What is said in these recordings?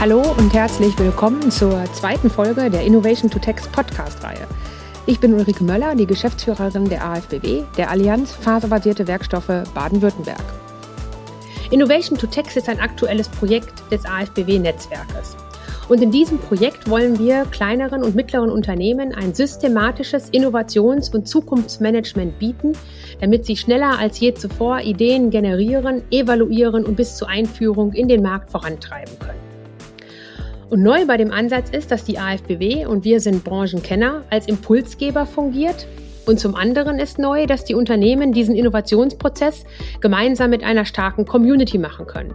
Hallo und herzlich willkommen zur zweiten Folge der Innovation to Text Podcast-Reihe. Ich bin Ulrike Möller, die Geschäftsführerin der AFBW, der Allianz Faserbasierte Werkstoffe Baden-Württemberg. Innovation to Text ist ein aktuelles Projekt des AFBW-Netzwerkes. Und in diesem Projekt wollen wir kleineren und mittleren Unternehmen ein systematisches Innovations- und Zukunftsmanagement bieten, damit sie schneller als je zuvor Ideen generieren, evaluieren und bis zur Einführung in den Markt vorantreiben können. Und neu bei dem Ansatz ist, dass die AFBW und wir sind Branchenkenner als Impulsgeber fungiert. Und zum anderen ist neu, dass die Unternehmen diesen Innovationsprozess gemeinsam mit einer starken Community machen können.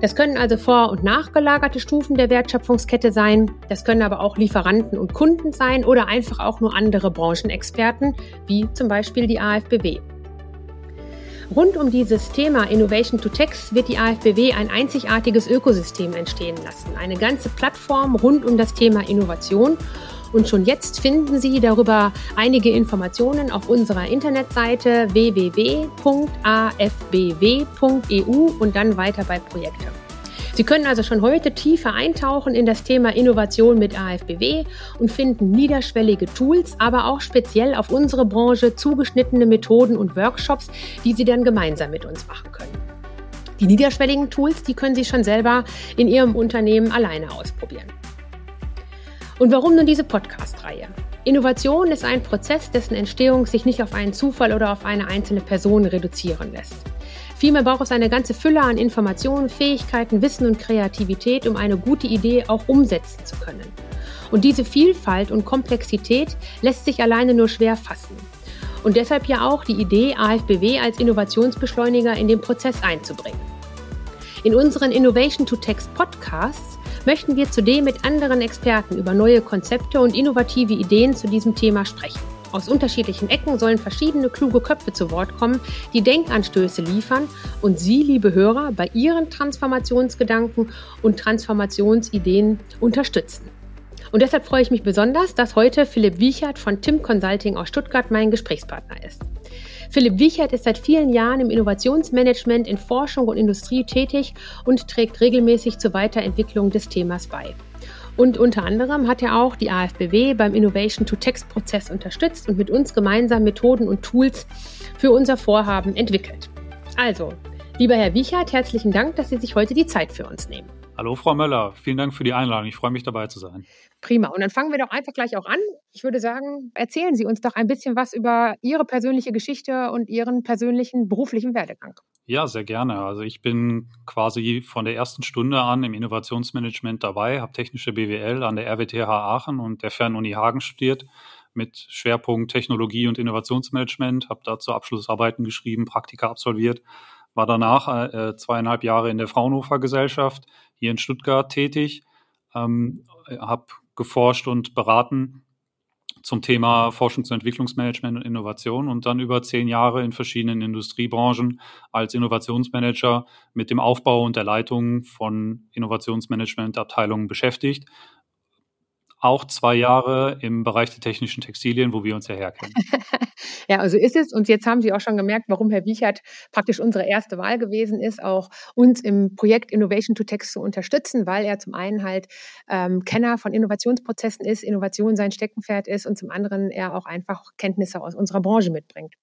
Das können also vor- und nachgelagerte Stufen der Wertschöpfungskette sein. Das können aber auch Lieferanten und Kunden sein oder einfach auch nur andere Branchenexperten, wie zum Beispiel die AFBW. Rund um dieses Thema Innovation to Text wird die AFBW ein einzigartiges Ökosystem entstehen lassen. Eine ganze Plattform rund um das Thema Innovation. Und schon jetzt finden Sie darüber einige Informationen auf unserer Internetseite www.afbw.eu und dann weiter bei Projekte. Sie können also schon heute tiefer eintauchen in das Thema Innovation mit AFBW und finden niederschwellige Tools, aber auch speziell auf unsere Branche zugeschnittene Methoden und Workshops, die Sie dann gemeinsam mit uns machen können. Die niederschwelligen Tools, die können Sie schon selber in Ihrem Unternehmen alleine ausprobieren. Und warum nun diese Podcast-Reihe? Innovation ist ein Prozess, dessen Entstehung sich nicht auf einen Zufall oder auf eine einzelne Person reduzieren lässt. Vielmehr braucht es eine ganze Fülle an Informationen, Fähigkeiten, Wissen und Kreativität, um eine gute Idee auch umsetzen zu können. Und diese Vielfalt und Komplexität lässt sich alleine nur schwer fassen. Und deshalb ja auch die Idee, AFBW als Innovationsbeschleuniger in den Prozess einzubringen. In unseren Innovation to Text Podcasts möchten wir zudem mit anderen Experten über neue Konzepte und innovative Ideen zu diesem Thema sprechen. Aus unterschiedlichen Ecken sollen verschiedene kluge Köpfe zu Wort kommen, die Denkanstöße liefern und Sie, liebe Hörer, bei Ihren Transformationsgedanken und Transformationsideen unterstützen. Und deshalb freue ich mich besonders, dass heute Philipp Wiechert von Tim Consulting aus Stuttgart mein Gesprächspartner ist. Philipp Wiechert ist seit vielen Jahren im Innovationsmanagement in Forschung und Industrie tätig und trägt regelmäßig zur Weiterentwicklung des Themas bei. Und unter anderem hat er auch die AFBW beim Innovation-to-Text-Prozess unterstützt und mit uns gemeinsam Methoden und Tools für unser Vorhaben entwickelt. Also, lieber Herr Wiechert, herzlichen Dank, dass Sie sich heute die Zeit für uns nehmen. Hallo Frau Möller, vielen Dank für die Einladung. Ich freue mich dabei zu sein. Prima. Und dann fangen wir doch einfach gleich auch an. Ich würde sagen, erzählen Sie uns doch ein bisschen was über Ihre persönliche Geschichte und Ihren persönlichen beruflichen Werdegang. Ja, sehr gerne. Also ich bin quasi von der ersten Stunde an im Innovationsmanagement dabei, habe technische BWL an der RWTH Aachen und der Fernuni Hagen studiert mit Schwerpunkt Technologie und Innovationsmanagement, habe dazu Abschlussarbeiten geschrieben, Praktika absolviert, war danach äh, zweieinhalb Jahre in der Fraunhofer Gesellschaft hier in Stuttgart tätig, ähm, habe geforscht und beraten zum Thema Forschungs- und Entwicklungsmanagement und Innovation und dann über zehn Jahre in verschiedenen Industriebranchen als Innovationsmanager mit dem Aufbau und der Leitung von Innovationsmanagementabteilungen beschäftigt auch zwei Jahre im Bereich der technischen Textilien, wo wir uns ja herkennen. ja, also ist es. Und jetzt haben Sie auch schon gemerkt, warum Herr Wiechert praktisch unsere erste Wahl gewesen ist, auch uns im Projekt Innovation to Text zu unterstützen, weil er zum einen halt ähm, Kenner von Innovationsprozessen ist, Innovation sein Steckenpferd ist und zum anderen er auch einfach Kenntnisse aus unserer Branche mitbringt.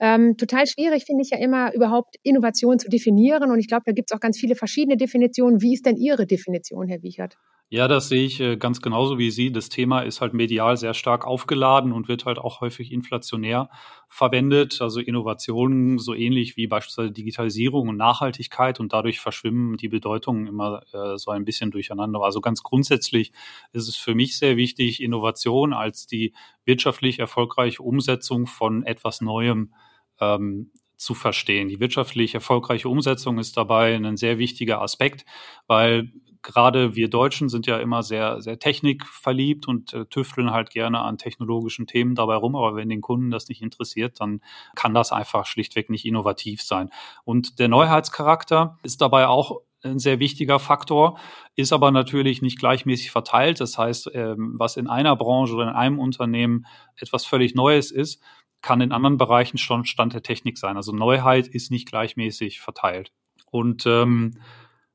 Ähm, total schwierig finde ich ja immer, überhaupt Innovation zu definieren. Und ich glaube, da gibt es auch ganz viele verschiedene Definitionen. Wie ist denn Ihre Definition, Herr Wiechert? Ja, das sehe ich äh, ganz genauso wie Sie. Das Thema ist halt medial sehr stark aufgeladen und wird halt auch häufig inflationär verwendet. Also Innovationen so ähnlich wie beispielsweise Digitalisierung und Nachhaltigkeit und dadurch verschwimmen die Bedeutungen immer äh, so ein bisschen durcheinander. Also ganz grundsätzlich ist es für mich sehr wichtig, Innovation als die wirtschaftlich erfolgreiche Umsetzung von etwas Neuem ähm, zu verstehen. Die wirtschaftlich erfolgreiche Umsetzung ist dabei ein sehr wichtiger Aspekt, weil gerade wir Deutschen sind ja immer sehr, sehr technikverliebt und äh, tüfteln halt gerne an technologischen Themen dabei rum. Aber wenn den Kunden das nicht interessiert, dann kann das einfach schlichtweg nicht innovativ sein. Und der Neuheitscharakter ist dabei auch ein sehr wichtiger Faktor, ist aber natürlich nicht gleichmäßig verteilt. Das heißt, ähm, was in einer Branche oder in einem Unternehmen etwas völlig Neues ist, kann in anderen Bereichen schon Stand der Technik sein. Also Neuheit ist nicht gleichmäßig verteilt. Und ähm,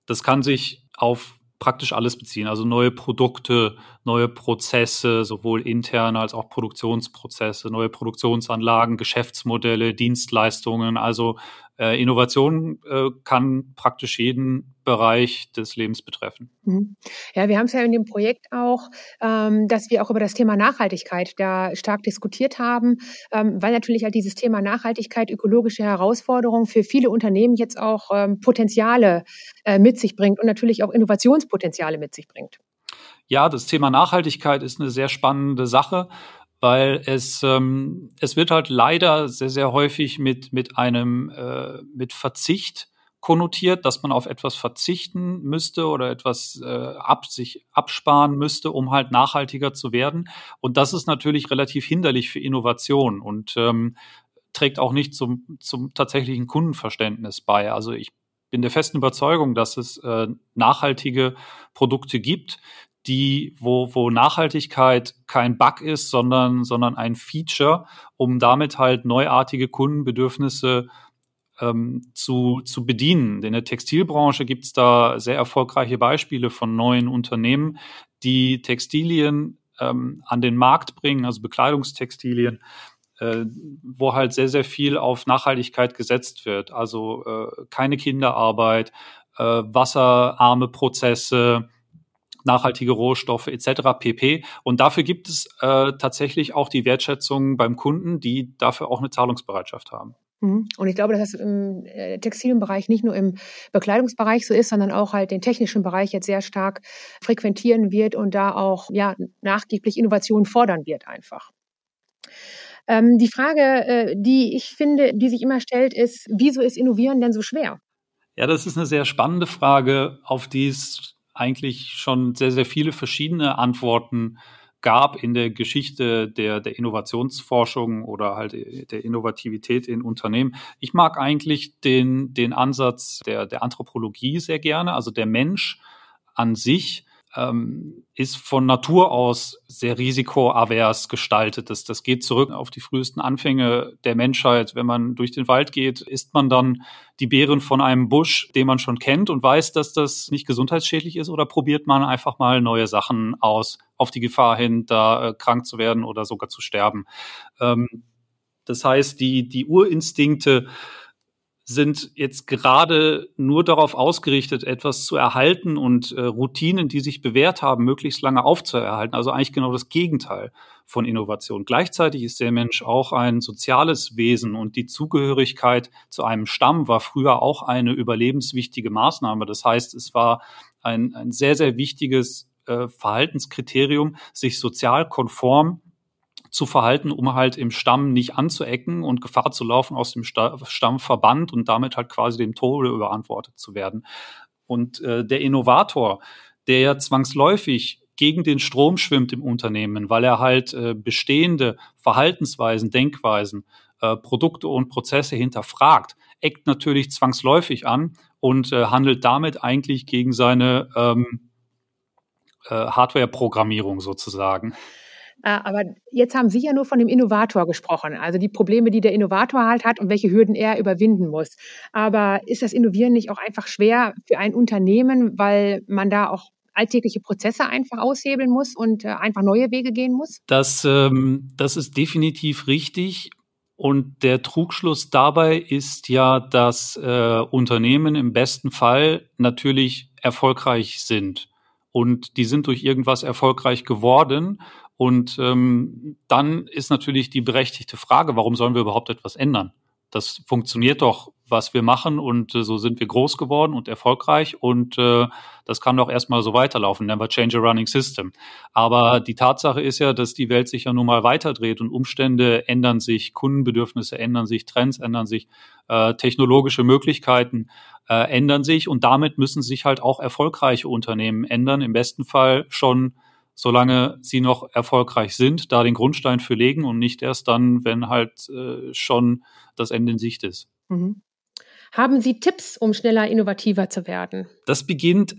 das kann sich auf praktisch alles beziehen. Also neue Produkte, neue Prozesse, sowohl interne als auch Produktionsprozesse, neue Produktionsanlagen, Geschäftsmodelle, Dienstleistungen. Also äh, Innovation äh, kann praktisch jeden Bereich des Lebens betreffen. Mhm. Ja, wir haben es ja in dem Projekt auch, ähm, dass wir auch über das Thema Nachhaltigkeit da stark diskutiert haben, ähm, weil natürlich halt dieses Thema Nachhaltigkeit, ökologische Herausforderungen für viele Unternehmen jetzt auch ähm, Potenziale äh, mit sich bringt und natürlich auch Innovationspotenziale mit sich bringt. Ja, das Thema Nachhaltigkeit ist eine sehr spannende Sache weil es ähm, es wird halt leider sehr sehr häufig mit mit einem äh, mit Verzicht konnotiert, dass man auf etwas verzichten müsste oder etwas äh, ab, sich absparen müsste, um halt nachhaltiger zu werden. Und das ist natürlich relativ hinderlich für Innovation und ähm, trägt auch nicht zum, zum tatsächlichen Kundenverständnis bei. Also ich bin der festen Überzeugung, dass es äh, nachhaltige Produkte gibt, die, wo, wo Nachhaltigkeit kein Bug ist, sondern, sondern ein Feature, um damit halt neuartige Kundenbedürfnisse ähm, zu, zu bedienen. In der Textilbranche gibt es da sehr erfolgreiche Beispiele von neuen Unternehmen, die Textilien ähm, an den Markt bringen, also Bekleidungstextilien, äh, wo halt sehr, sehr viel auf Nachhaltigkeit gesetzt wird. Also äh, keine Kinderarbeit, äh, wasserarme Prozesse, nachhaltige Rohstoffe etc. pp. Und dafür gibt es äh, tatsächlich auch die Wertschätzung beim Kunden, die dafür auch eine Zahlungsbereitschaft haben. Mhm. Und ich glaube, dass das im äh, Textilbereich nicht nur im Bekleidungsbereich so ist, sondern auch halt den technischen Bereich jetzt sehr stark frequentieren wird und da auch ja nachgeblich Innovationen fordern wird einfach. Ähm, die Frage, äh, die ich finde, die sich immer stellt, ist, wieso ist Innovieren denn so schwer? Ja, das ist eine sehr spannende Frage, auf die es eigentlich schon sehr, sehr viele verschiedene Antworten gab in der Geschichte der, der Innovationsforschung oder halt der Innovativität in Unternehmen. Ich mag eigentlich den, den Ansatz der, der Anthropologie sehr gerne, also der Mensch an sich ähm, ist von Natur aus sehr risikoavers gestaltet. Das, das geht zurück auf die frühesten Anfänge der Menschheit. Wenn man durch den Wald geht, isst man dann die Beeren von einem Busch, den man schon kennt und weiß, dass das nicht gesundheitsschädlich ist, oder probiert man einfach mal neue Sachen aus, auf die Gefahr hin, da äh, krank zu werden oder sogar zu sterben. Ähm, das heißt, die, die Urinstinkte sind jetzt gerade nur darauf ausgerichtet, etwas zu erhalten und äh, Routinen, die sich bewährt haben, möglichst lange aufzuerhalten. Also eigentlich genau das Gegenteil von Innovation. Gleichzeitig ist der Mensch auch ein soziales Wesen und die Zugehörigkeit zu einem Stamm war früher auch eine überlebenswichtige Maßnahme. Das heißt, es war ein, ein sehr, sehr wichtiges äh, Verhaltenskriterium, sich sozial konform zu verhalten, um halt im Stamm nicht anzuecken und Gefahr zu laufen, aus dem Stamm verbannt und damit halt quasi dem Tode überantwortet zu werden. Und äh, der Innovator, der ja zwangsläufig gegen den Strom schwimmt im Unternehmen, weil er halt äh, bestehende Verhaltensweisen, Denkweisen, äh, Produkte und Prozesse hinterfragt, eckt natürlich zwangsläufig an und äh, handelt damit eigentlich gegen seine ähm, äh, Hardware-Programmierung sozusagen. Äh, aber jetzt haben Sie ja nur von dem Innovator gesprochen, also die Probleme, die der Innovator halt hat und welche Hürden er überwinden muss. Aber ist das Innovieren nicht auch einfach schwer für ein Unternehmen, weil man da auch alltägliche Prozesse einfach aushebeln muss und äh, einfach neue Wege gehen muss? Das, ähm, das ist definitiv richtig. Und der Trugschluss dabei ist ja, dass äh, Unternehmen im besten Fall natürlich erfolgreich sind. Und die sind durch irgendwas erfolgreich geworden. Und ähm, dann ist natürlich die berechtigte Frage, warum sollen wir überhaupt etwas ändern? Das funktioniert doch, was wir machen und äh, so sind wir groß geworden und erfolgreich und äh, das kann doch erstmal so weiterlaufen. Never change a running system. Aber die Tatsache ist ja, dass die Welt sich ja nun mal weiterdreht und Umstände ändern sich, Kundenbedürfnisse ändern sich, Trends ändern sich, äh, technologische Möglichkeiten äh, ändern sich und damit müssen sich halt auch erfolgreiche Unternehmen ändern. Im besten Fall schon solange sie noch erfolgreich sind, da den Grundstein für legen und nicht erst dann, wenn halt äh, schon das Ende in Sicht ist. Mhm. Haben Sie Tipps, um schneller innovativer zu werden? Das beginnt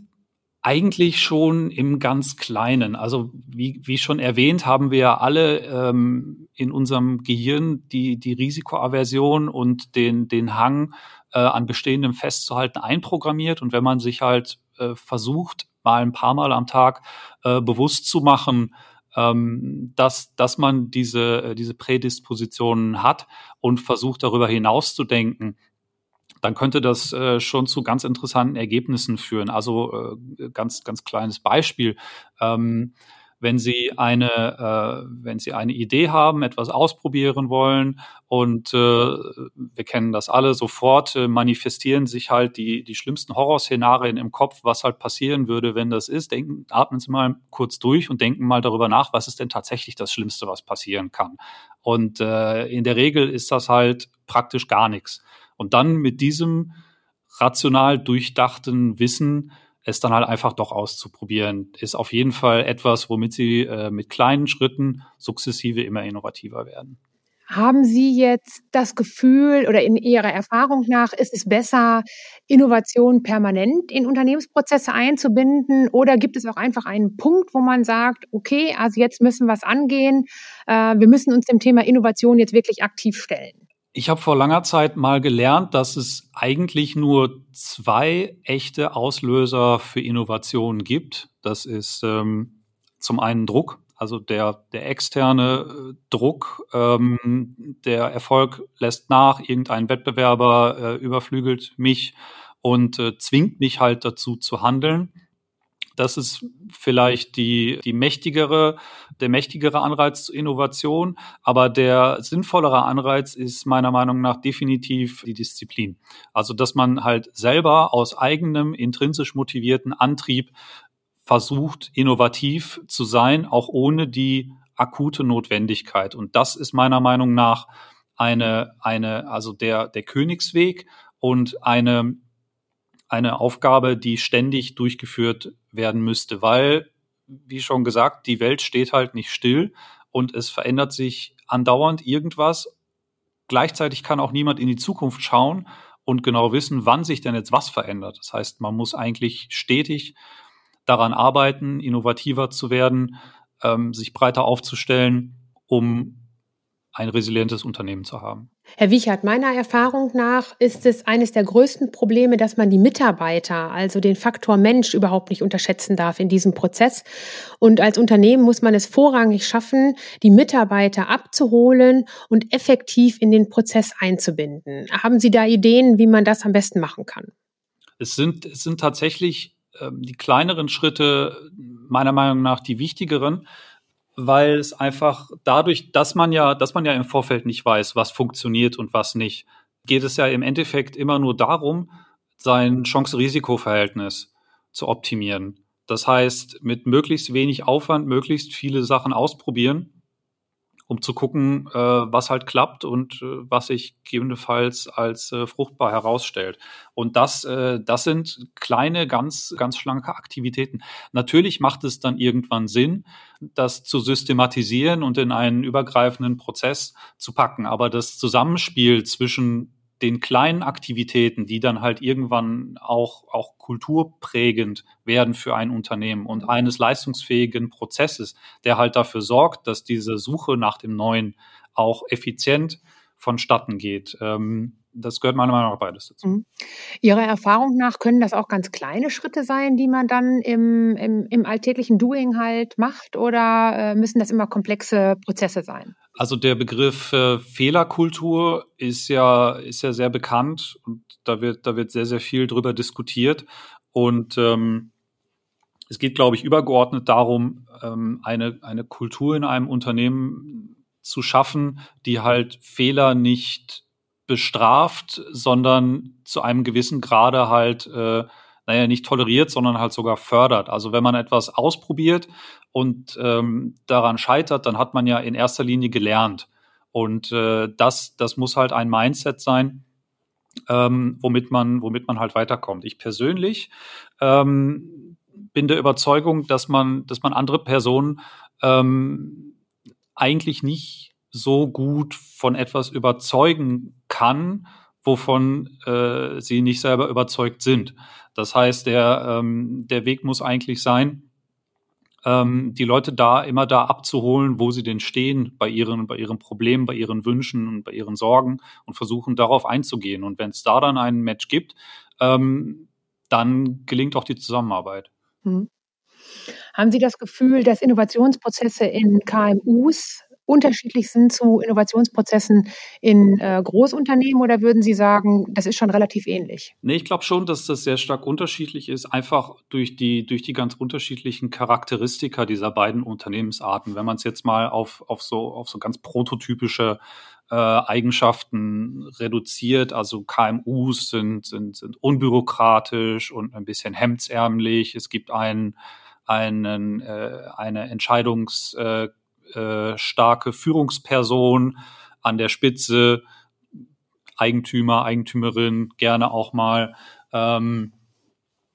eigentlich schon im ganz Kleinen. Also wie, wie schon erwähnt, haben wir ja alle ähm, in unserem Gehirn die, die Risikoaversion und den, den Hang äh, an Bestehendem festzuhalten einprogrammiert. Und wenn man sich halt äh, versucht, mal ein paar Mal am Tag äh, bewusst zu machen, ähm, dass, dass man diese, äh, diese Prädispositionen hat und versucht darüber hinaus zu denken, dann könnte das äh, schon zu ganz interessanten Ergebnissen führen. Also äh, ganz, ganz kleines Beispiel. Ähm, wenn Sie eine, äh, wenn Sie eine Idee haben, etwas ausprobieren wollen und äh, wir kennen das alle, sofort äh, manifestieren sich halt die, die schlimmsten Horrorszenarien im Kopf, was halt passieren würde, wenn das ist. Denken, atmen Sie mal kurz durch und denken mal darüber nach, was ist denn tatsächlich das Schlimmste, was passieren kann. Und äh, in der Regel ist das halt praktisch gar nichts. Und dann mit diesem rational durchdachten Wissen es dann halt einfach doch auszuprobieren, ist auf jeden Fall etwas, womit Sie äh, mit kleinen Schritten sukzessive immer innovativer werden. Haben Sie jetzt das Gefühl oder in Ihrer Erfahrung nach, ist es besser, Innovation permanent in Unternehmensprozesse einzubinden oder gibt es auch einfach einen Punkt, wo man sagt, okay, also jetzt müssen wir es angehen, äh, wir müssen uns dem Thema Innovation jetzt wirklich aktiv stellen? Ich habe vor langer Zeit mal gelernt, dass es eigentlich nur zwei echte Auslöser für Innovationen gibt. Das ist ähm, zum einen Druck, also der, der externe äh, Druck, ähm, der Erfolg lässt nach, irgendein Wettbewerber äh, überflügelt mich und äh, zwingt mich halt dazu zu handeln. Das ist vielleicht die, die mächtigere, der mächtigere Anreiz zur Innovation. Aber der sinnvollere Anreiz ist meiner Meinung nach definitiv die Disziplin. Also, dass man halt selber aus eigenem intrinsisch motivierten Antrieb versucht, innovativ zu sein, auch ohne die akute Notwendigkeit. Und das ist meiner Meinung nach eine, eine, also der, der Königsweg und eine, eine Aufgabe, die ständig durchgeführt werden müsste, weil, wie schon gesagt, die Welt steht halt nicht still und es verändert sich andauernd irgendwas. Gleichzeitig kann auch niemand in die Zukunft schauen und genau wissen, wann sich denn jetzt was verändert. Das heißt, man muss eigentlich stetig daran arbeiten, innovativer zu werden, ähm, sich breiter aufzustellen, um ein resilientes Unternehmen zu haben. Herr Wiechert, meiner Erfahrung nach ist es eines der größten Probleme, dass man die Mitarbeiter, also den Faktor Mensch, überhaupt nicht unterschätzen darf in diesem Prozess. Und als Unternehmen muss man es vorrangig schaffen, die Mitarbeiter abzuholen und effektiv in den Prozess einzubinden. Haben Sie da Ideen, wie man das am besten machen kann? Es sind, es sind tatsächlich ähm, die kleineren Schritte meiner Meinung nach die wichtigeren weil es einfach dadurch, dass man ja, dass man ja im Vorfeld nicht weiß, was funktioniert und was nicht, geht es ja im Endeffekt immer nur darum, sein Chance-Risiko-Verhältnis zu optimieren. Das heißt, mit möglichst wenig Aufwand möglichst viele Sachen ausprobieren um zu gucken, äh, was halt klappt und äh, was sich gegebenenfalls als äh, fruchtbar herausstellt. Und das, äh, das sind kleine, ganz, ganz schlanke Aktivitäten. Natürlich macht es dann irgendwann Sinn, das zu systematisieren und in einen übergreifenden Prozess zu packen. Aber das Zusammenspiel zwischen den kleinen Aktivitäten, die dann halt irgendwann auch, auch kulturprägend werden für ein Unternehmen und eines leistungsfähigen Prozesses, der halt dafür sorgt, dass diese Suche nach dem Neuen auch effizient vonstatten geht. Ähm, das gehört meiner Meinung nach beides dazu. Mhm. Ihrer Erfahrung nach können das auch ganz kleine Schritte sein, die man dann im, im, im alltäglichen Doing halt macht oder äh, müssen das immer komplexe Prozesse sein? Also der Begriff äh, Fehlerkultur ist ja, ist ja sehr bekannt und da wird, da wird sehr, sehr viel drüber diskutiert. Und ähm, es geht, glaube ich, übergeordnet darum, ähm, eine, eine Kultur in einem Unternehmen zu schaffen, die halt Fehler nicht bestraft, sondern zu einem gewissen Grade halt, äh, naja, nicht toleriert, sondern halt sogar fördert. Also wenn man etwas ausprobiert und ähm, daran scheitert, dann hat man ja in erster Linie gelernt. Und äh, das, das muss halt ein Mindset sein, ähm, womit man, womit man halt weiterkommt. Ich persönlich ähm, bin der Überzeugung, dass man, dass man andere Personen ähm, eigentlich nicht so gut von etwas überzeugen kann, wovon äh, sie nicht selber überzeugt sind. Das heißt, der, ähm, der Weg muss eigentlich sein, ähm, die Leute da immer da abzuholen, wo sie denn stehen bei ihren, bei ihren Problemen, bei ihren Wünschen und bei ihren Sorgen und versuchen darauf einzugehen. Und wenn es da dann einen Match gibt, ähm, dann gelingt auch die Zusammenarbeit. Mhm. Haben Sie das Gefühl, dass Innovationsprozesse in KMUs unterschiedlich sind zu Innovationsprozessen in äh, Großunternehmen oder würden Sie sagen, das ist schon relativ ähnlich? Nee, ich glaube schon, dass das sehr stark unterschiedlich ist, einfach durch die, durch die ganz unterschiedlichen Charakteristika dieser beiden Unternehmensarten. Wenn man es jetzt mal auf, auf, so, auf so ganz prototypische äh, Eigenschaften reduziert. Also KMUs sind, sind, sind unbürokratisch und ein bisschen hemdsärmlich. Es gibt einen, einen, äh, eine Entscheidungs, äh, äh, starke Führungsperson an der Spitze, Eigentümer, Eigentümerin, gerne auch mal. Ähm,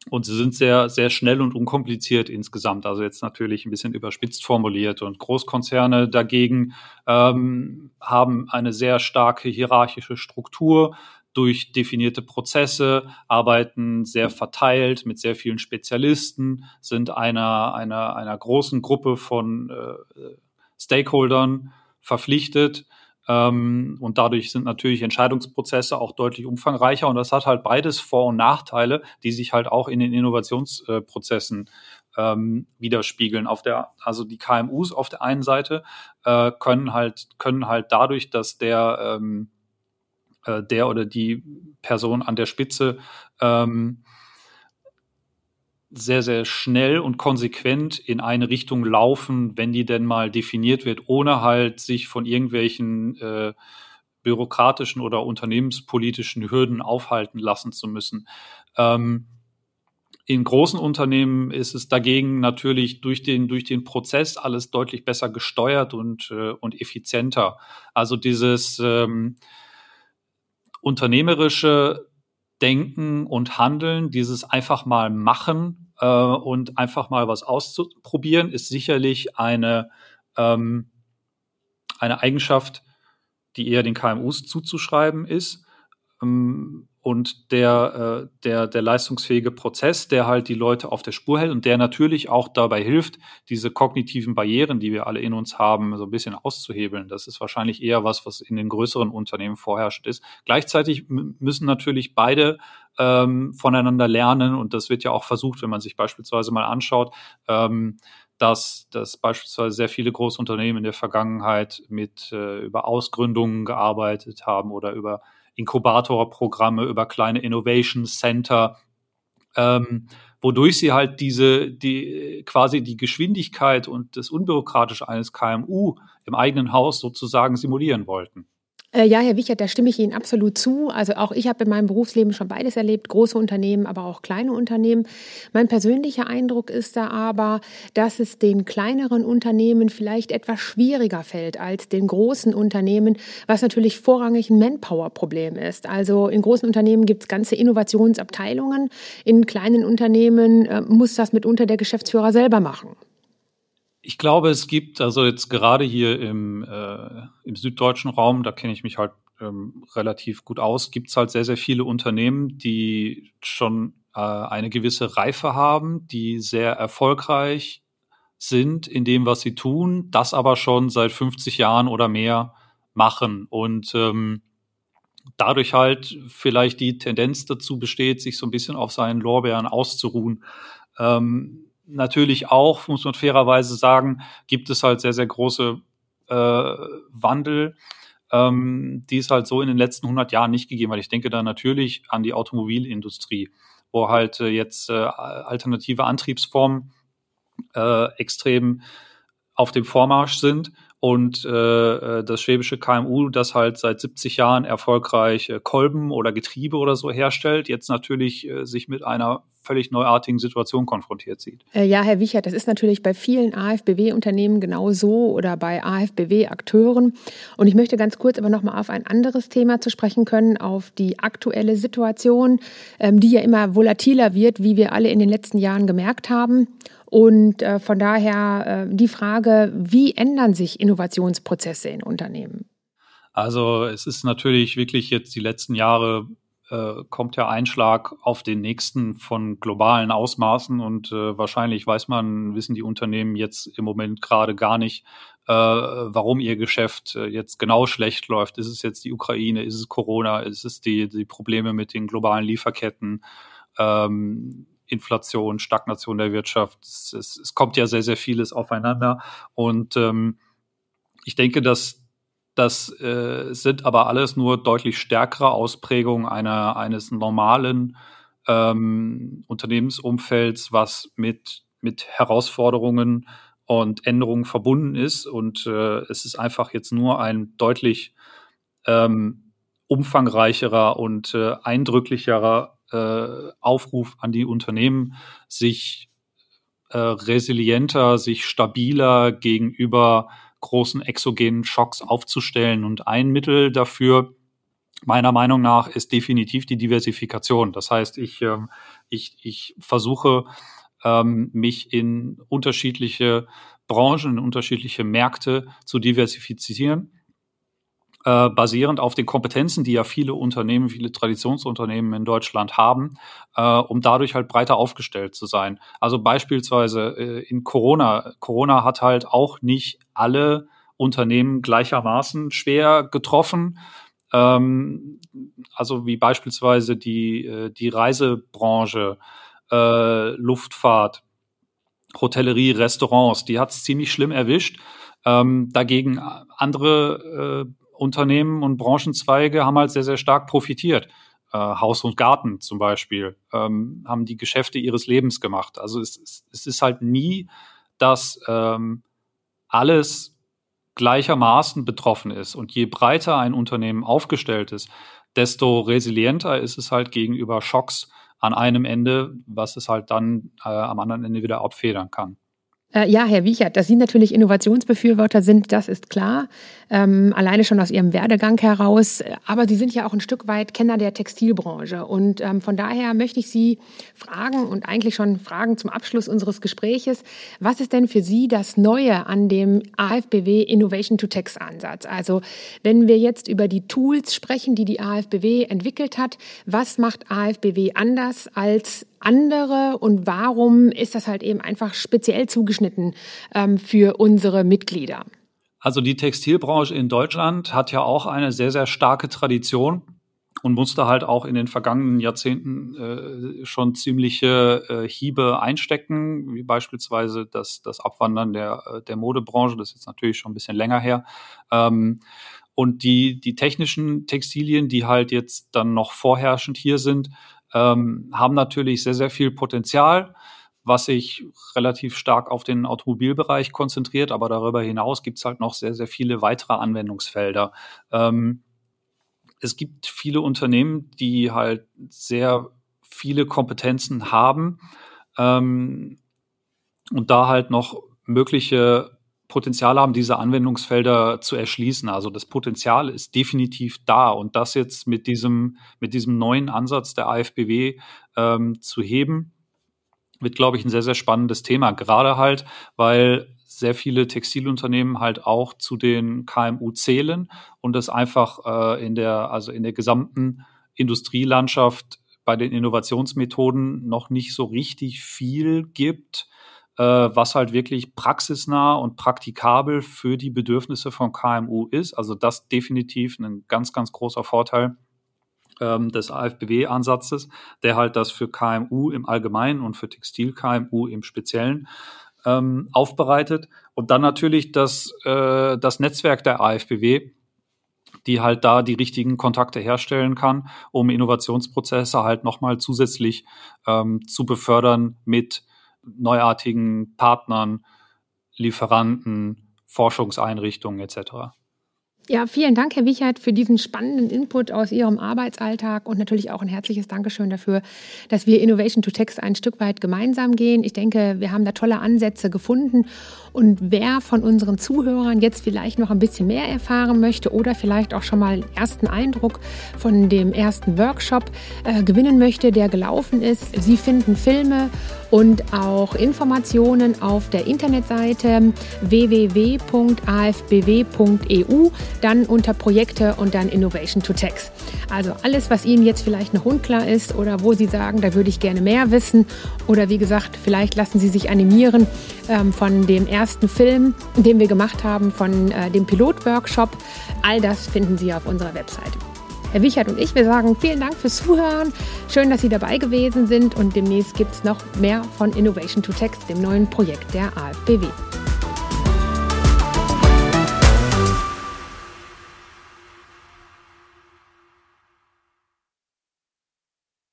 und sie sind sehr, sehr schnell und unkompliziert insgesamt. Also jetzt natürlich ein bisschen überspitzt formuliert. Und Großkonzerne dagegen ähm, haben eine sehr starke hierarchische Struktur durch definierte Prozesse, arbeiten sehr verteilt mit sehr vielen Spezialisten, sind einer, einer, einer großen Gruppe von äh, Stakeholdern verpflichtet. Ähm, und dadurch sind natürlich Entscheidungsprozesse auch deutlich umfangreicher. Und das hat halt beides Vor- und Nachteile, die sich halt auch in den Innovationsprozessen ähm, widerspiegeln. Auf der, also die KMUs auf der einen Seite äh, können halt, können halt dadurch, dass der, ähm, äh, der oder die Person an der Spitze ähm, sehr, sehr schnell und konsequent in eine Richtung laufen, wenn die denn mal definiert wird, ohne halt sich von irgendwelchen äh, bürokratischen oder unternehmenspolitischen Hürden aufhalten lassen zu müssen. Ähm, in großen Unternehmen ist es dagegen natürlich durch den, durch den Prozess alles deutlich besser gesteuert und, äh, und effizienter. Also dieses ähm, unternehmerische Denken und Handeln, dieses einfach mal machen äh, und einfach mal was auszuprobieren, ist sicherlich eine, ähm, eine Eigenschaft, die eher den KMUs zuzuschreiben ist. Ähm, und der, äh, der, der leistungsfähige Prozess, der halt die Leute auf der Spur hält und der natürlich auch dabei hilft, diese kognitiven Barrieren, die wir alle in uns haben, so ein bisschen auszuhebeln. Das ist wahrscheinlich eher was, was in den größeren Unternehmen vorherrscht ist. Gleichzeitig müssen natürlich beide ähm, voneinander lernen und das wird ja auch versucht, wenn man sich beispielsweise mal anschaut, ähm, dass, dass beispielsweise sehr viele Großunternehmen in der Vergangenheit mit äh, über Ausgründungen gearbeitet haben oder über Inkubatorprogramme, über kleine Innovation Center, ähm, wodurch sie halt diese, die quasi die Geschwindigkeit und das Unbürokratische eines KMU im eigenen Haus sozusagen simulieren wollten. Äh, ja, Herr Wichert, da stimme ich Ihnen absolut zu. Also auch ich habe in meinem Berufsleben schon beides erlebt, große Unternehmen, aber auch kleine Unternehmen. Mein persönlicher Eindruck ist da aber, dass es den kleineren Unternehmen vielleicht etwas schwieriger fällt als den großen Unternehmen, was natürlich vorrangig ein Manpower-Problem ist. Also in großen Unternehmen gibt es ganze Innovationsabteilungen, in kleinen Unternehmen äh, muss das mitunter der Geschäftsführer selber machen. Ich glaube, es gibt also jetzt gerade hier im, äh, im süddeutschen Raum, da kenne ich mich halt ähm, relativ gut aus, gibt es halt sehr, sehr viele Unternehmen, die schon äh, eine gewisse Reife haben, die sehr erfolgreich sind in dem, was sie tun, das aber schon seit 50 Jahren oder mehr machen und ähm, dadurch halt vielleicht die Tendenz dazu besteht, sich so ein bisschen auf seinen Lorbeeren auszuruhen. Ähm, natürlich auch, muss man fairerweise sagen, gibt es halt sehr, sehr große äh, Wandel, ähm, die es halt so in den letzten 100 Jahren nicht gegeben hat. Ich denke da natürlich an die Automobilindustrie, wo halt äh, jetzt äh, alternative Antriebsformen äh, extrem auf dem Vormarsch sind und äh, äh das schwäbische KMU, das halt seit 70 Jahren erfolgreich äh, Kolben oder Getriebe oder so herstellt, jetzt natürlich äh, sich mit einer völlig neuartigen Situation konfrontiert sieht. Äh, ja, Herr Wichert, das ist natürlich bei vielen AFBW-Unternehmen genauso oder bei AFBW-Akteuren. Und ich möchte ganz kurz aber noch mal auf ein anderes Thema zu sprechen können, auf die aktuelle Situation, ähm, die ja immer volatiler wird, wie wir alle in den letzten Jahren gemerkt haben. Und äh, von daher äh, die Frage, wie ändern sich Innovationsprozesse in Unternehmen? Also es ist natürlich wirklich jetzt die letzten Jahre äh, kommt der Einschlag auf den nächsten von globalen Ausmaßen und äh, wahrscheinlich weiß man, wissen die Unternehmen jetzt im Moment gerade gar nicht, äh, warum ihr Geschäft äh, jetzt genau schlecht läuft. Ist es jetzt die Ukraine, ist es Corona, ist es die, die Probleme mit den globalen Lieferketten? Ähm, Inflation, Stagnation der Wirtschaft. Es, es, es kommt ja sehr, sehr vieles aufeinander. Und ähm, ich denke, dass das äh, sind aber alles nur deutlich stärkere Ausprägungen einer, eines normalen ähm, Unternehmensumfelds, was mit, mit Herausforderungen und Änderungen verbunden ist. Und äh, es ist einfach jetzt nur ein deutlich ähm, umfangreicherer und äh, eindrücklicherer äh, Aufruf an die Unternehmen, sich äh, resilienter, sich stabiler gegenüber großen exogenen Schocks aufzustellen. Und ein Mittel dafür, meiner Meinung nach, ist definitiv die Diversifikation. Das heißt, ich, ähm, ich, ich versuche, ähm, mich in unterschiedliche Branchen, in unterschiedliche Märkte zu diversifizieren äh, basierend auf den Kompetenzen, die ja viele Unternehmen, viele Traditionsunternehmen in Deutschland haben, äh, um dadurch halt breiter aufgestellt zu sein. Also beispielsweise äh, in Corona. Corona hat halt auch nicht alle Unternehmen gleichermaßen schwer getroffen. Ähm, also wie beispielsweise die, äh, die Reisebranche, äh, Luftfahrt, Hotellerie, Restaurants, die hat es ziemlich schlimm erwischt. Ähm, dagegen andere Unternehmen und Branchenzweige haben halt sehr, sehr stark profitiert. Äh, Haus und Garten zum Beispiel ähm, haben die Geschäfte ihres Lebens gemacht. Also es, es ist halt nie, dass ähm, alles gleichermaßen betroffen ist. Und je breiter ein Unternehmen aufgestellt ist, desto resilienter ist es halt gegenüber Schocks an einem Ende, was es halt dann äh, am anderen Ende wieder abfedern kann. Äh, ja, Herr Wiechert, dass Sie natürlich Innovationsbefürworter sind, das ist klar. Ähm, alleine schon aus Ihrem Werdegang heraus. Aber Sie sind ja auch ein Stück weit Kenner der Textilbranche. Und ähm, von daher möchte ich Sie fragen und eigentlich schon fragen zum Abschluss unseres Gespräches. Was ist denn für Sie das Neue an dem AFBW Innovation to Text Ansatz? Also, wenn wir jetzt über die Tools sprechen, die die AFBW entwickelt hat, was macht AFBW anders als andere und warum ist das halt eben einfach speziell zugeschnitten ähm, für unsere Mitglieder? Also die Textilbranche in Deutschland hat ja auch eine sehr, sehr starke Tradition und musste halt auch in den vergangenen Jahrzehnten äh, schon ziemliche äh, Hiebe einstecken, wie beispielsweise das, das Abwandern der, äh, der Modebranche, das ist jetzt natürlich schon ein bisschen länger her. Ähm, und die, die technischen Textilien, die halt jetzt dann noch vorherrschend hier sind, ähm, haben natürlich sehr, sehr viel Potenzial, was sich relativ stark auf den Automobilbereich konzentriert, aber darüber hinaus gibt es halt noch sehr, sehr viele weitere Anwendungsfelder. Ähm, es gibt viele Unternehmen, die halt sehr viele Kompetenzen haben ähm, und da halt noch mögliche Potenzial haben, diese Anwendungsfelder zu erschließen. Also das Potenzial ist definitiv da und das jetzt mit diesem, mit diesem neuen Ansatz der AFBW ähm, zu heben, wird, glaube ich, ein sehr, sehr spannendes Thema. Gerade halt, weil sehr viele Textilunternehmen halt auch zu den KMU zählen und es einfach äh, in der, also in der gesamten Industrielandschaft bei den Innovationsmethoden noch nicht so richtig viel gibt, was halt wirklich praxisnah und praktikabel für die Bedürfnisse von KMU ist. Also das definitiv ein ganz, ganz großer Vorteil ähm, des AFBW-Ansatzes, der halt das für KMU im Allgemeinen und für Textil-KMU im Speziellen ähm, aufbereitet. Und dann natürlich das, äh, das Netzwerk der AFBW, die halt da die richtigen Kontakte herstellen kann, um Innovationsprozesse halt nochmal zusätzlich ähm, zu befördern mit neuartigen Partnern, Lieferanten, Forschungseinrichtungen etc. Ja, vielen Dank, Herr Wichert, für diesen spannenden Input aus Ihrem Arbeitsalltag und natürlich auch ein herzliches Dankeschön dafür, dass wir Innovation to Text ein Stück weit gemeinsam gehen. Ich denke, wir haben da tolle Ansätze gefunden. Und wer von unseren Zuhörern jetzt vielleicht noch ein bisschen mehr erfahren möchte oder vielleicht auch schon mal einen ersten Eindruck von dem ersten Workshop äh, gewinnen möchte, der gelaufen ist, Sie finden Filme und auch Informationen auf der Internetseite www.afbw.eu dann unter Projekte und dann Innovation to Text. Also alles, was Ihnen jetzt vielleicht noch unklar ist oder wo Sie sagen, da würde ich gerne mehr wissen oder wie gesagt, vielleicht lassen Sie sich animieren ähm, von dem ersten Film, den wir gemacht haben, von äh, dem Pilotworkshop. All das finden Sie auf unserer Website. Herr Wichert und ich, wir sagen vielen Dank fürs Zuhören. Schön, dass Sie dabei gewesen sind und demnächst gibt es noch mehr von Innovation to Text, dem neuen Projekt der AFBW.